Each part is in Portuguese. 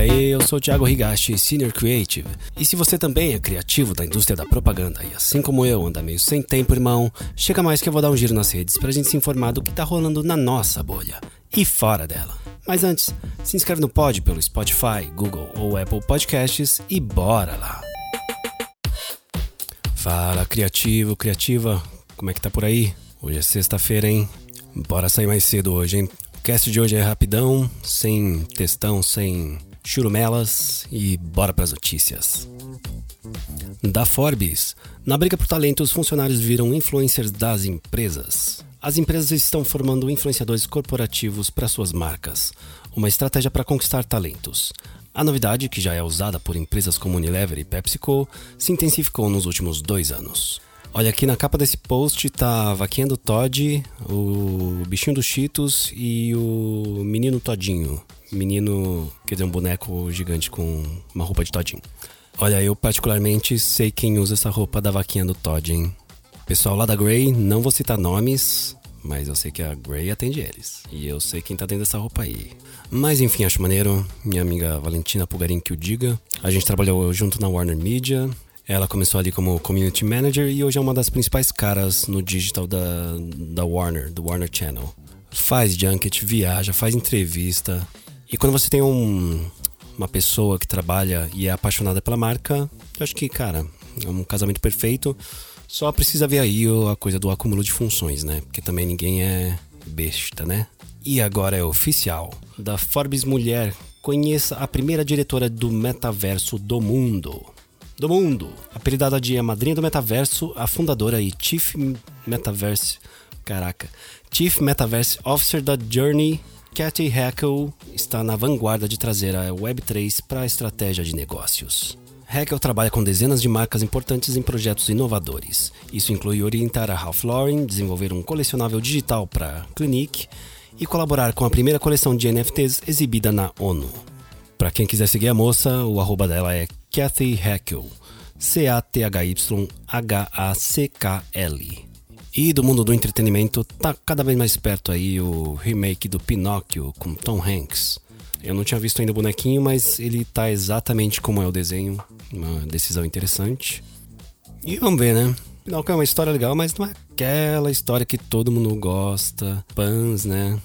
aí, eu sou Thiago Higashi, Senior Creative. E se você também é criativo da indústria da propaganda e assim como eu anda meio sem tempo, irmão, chega mais que eu vou dar um giro nas redes pra gente se informar do que tá rolando na nossa bolha e fora dela. Mas antes, se inscreve no pod pelo Spotify, Google ou Apple Podcasts e bora lá. Fala, criativo, criativa, como é que tá por aí? Hoje é sexta-feira, hein? Bora sair mais cedo hoje, hein? O cast de hoje é rapidão, sem textão, sem churumelas e bora pras notícias. Da Forbes, na briga por talento, os funcionários viram influencers das empresas. As empresas estão formando influenciadores corporativos para suas marcas, uma estratégia para conquistar talentos. A novidade, que já é usada por empresas como Unilever e PepsiCo, se intensificou nos últimos dois anos. Olha, aqui na capa desse post tá a vaquinha do Todd, o bichinho dos Cheetos e o menino Todinho. Menino, quer dizer, um boneco gigante com uma roupa de Todinho. Olha, eu particularmente sei quem usa essa roupa da vaquinha do Todd, hein? Pessoal lá da Grey, não vou citar nomes, mas eu sei que a Grey atende eles. E eu sei quem tá dentro dessa roupa aí. Mas enfim, acho maneiro. Minha amiga Valentina Pulgarin que o diga. A gente trabalhou junto na Warner Media. Ela começou ali como community manager e hoje é uma das principais caras no digital da, da Warner, do Warner Channel. Faz junket, viaja, faz entrevista. E quando você tem um, uma pessoa que trabalha e é apaixonada pela marca, eu acho que, cara, é um casamento perfeito. Só precisa ver aí a coisa do acúmulo de funções, né? Porque também ninguém é besta, né? E agora é oficial. Da Forbes Mulher, conheça a primeira diretora do metaverso do mundo do mundo. Apelidada de a madrinha do metaverso, a fundadora e Chief Metaverse. Caraca. Chief Metaverse Officer da Journey, Cathy Hackle, está na vanguarda de trazer a Web3 para a estratégia de negócios. Hackle trabalha com dezenas de marcas importantes em projetos inovadores. Isso inclui orientar a Ralph Lauren, desenvolver um colecionável digital para Clinique e colaborar com a primeira coleção de NFTs exibida na ONU. Para quem quiser seguir a moça, o arroba dela é Cathy Hackle. C-A-T-H-Y-H-A-C-K-L. E do mundo do entretenimento, tá cada vez mais perto aí o remake do Pinóquio com Tom Hanks. Eu não tinha visto ainda o bonequinho, mas ele tá exatamente como é o desenho. Uma decisão interessante. E vamos ver, né? Pinóquio é uma história legal, mas não é aquela história que todo mundo gosta. Pans, né?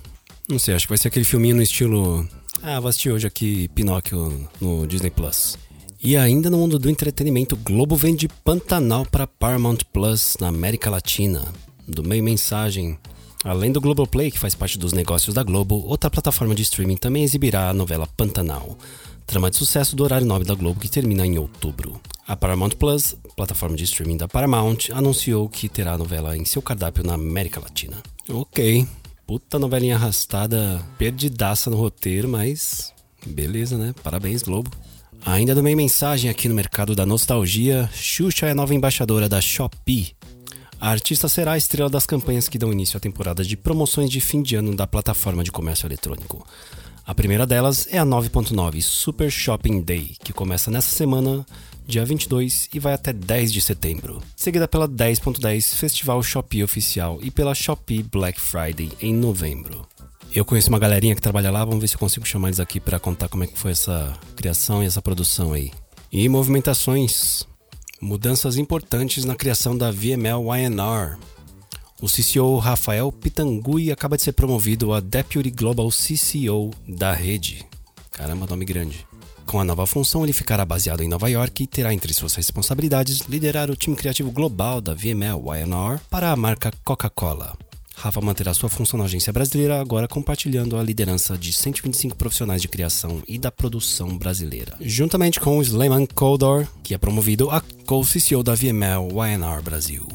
Não sei, acho que vai ser aquele filminho no estilo. Ah, vou assistir hoje aqui Pinóquio no Disney Plus. E ainda no mundo do entretenimento, Globo vende Pantanal para Paramount Plus na América Latina. Do meio mensagem. Além do Globoplay, que faz parte dos negócios da Globo, outra plataforma de streaming também exibirá a novela Pantanal, trama de sucesso do horário nobre da Globo que termina em outubro. A Paramount Plus, plataforma de streaming da Paramount, anunciou que terá a novela em seu cardápio na América Latina. Ok, puta novelinha arrastada, perdidaça no roteiro, mas beleza, né? Parabéns, Globo. Ainda no meio mensagem aqui no mercado da nostalgia, Xuxa é a nova embaixadora da Shopee. A artista será a estrela das campanhas que dão início à temporada de promoções de fim de ano da plataforma de comércio eletrônico. A primeira delas é a 9.9 Super Shopping Day, que começa nessa semana, dia 22, e vai até 10 de setembro. Seguida pela 10.10 Festival Shopee Oficial e pela Shopee Black Friday em novembro. Eu conheço uma galerinha que trabalha lá, vamos ver se eu consigo chamar eles aqui para contar como é que foi essa criação e essa produção aí. E movimentações, mudanças importantes na criação da VML YNR. O CCO Rafael Pitangui acaba de ser promovido a Deputy Global CCO da rede. Caramba, nome grande. Com a nova função, ele ficará baseado em Nova York e terá entre suas responsabilidades liderar o time criativo global da VML YNR para a marca Coca-Cola. Rafa manterá sua função na agência brasileira, agora compartilhando a liderança de 125 profissionais de criação e da produção brasileira. Juntamente com o Sleiman Koldor, que é promovido a co-CCO da VML YNR Brasil.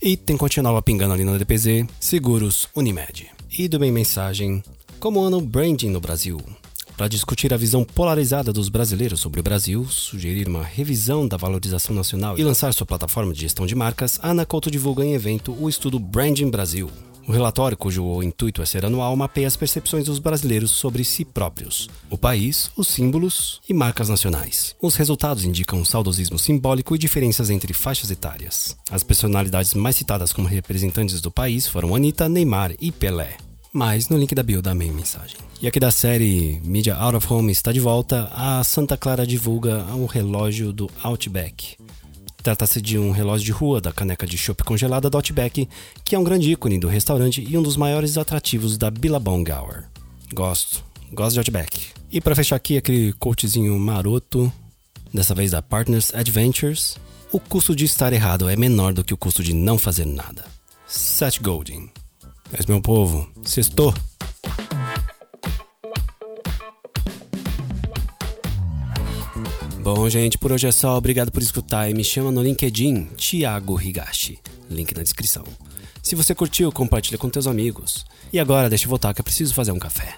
E tem Continua pingando ali no DPZ, Seguros Unimed. E do Bem Mensagem, como anda o branding no Brasil? Para discutir a visão polarizada dos brasileiros sobre o Brasil, sugerir uma revisão da valorização nacional e lançar sua plataforma de gestão de marcas, a Ana Couto divulga em evento o estudo Branding Brasil, o relatório, cujo intuito é ser anual, mapeia as percepções dos brasileiros sobre si próprios, o país, os símbolos e marcas nacionais. Os resultados indicam um saudosismo simbólico e diferenças entre faixas etárias. As personalidades mais citadas como representantes do país foram Anitta, Neymar e Pelé. Mais no link da bio da main mensagem. E aqui da série Media Out of Home está de volta, a Santa Clara divulga um relógio do Outback. Trata-se de um relógio de rua da caneca de chopp congelada do Outback, que é um grande ícone do restaurante e um dos maiores atrativos da Billabong Hour. Gosto, gosto de Outback. E para fechar aqui aquele coachzinho maroto, dessa vez da Partners Adventures, o custo de estar errado é menor do que o custo de não fazer nada. Seth Godin. Mas meu povo, sextou! Bom, gente, por hoje é só. Obrigado por escutar e me chama no LinkedIn Thiago Higashi. Link na descrição. Se você curtiu, compartilha com teus amigos. E agora, deixa eu voltar que eu preciso fazer um café.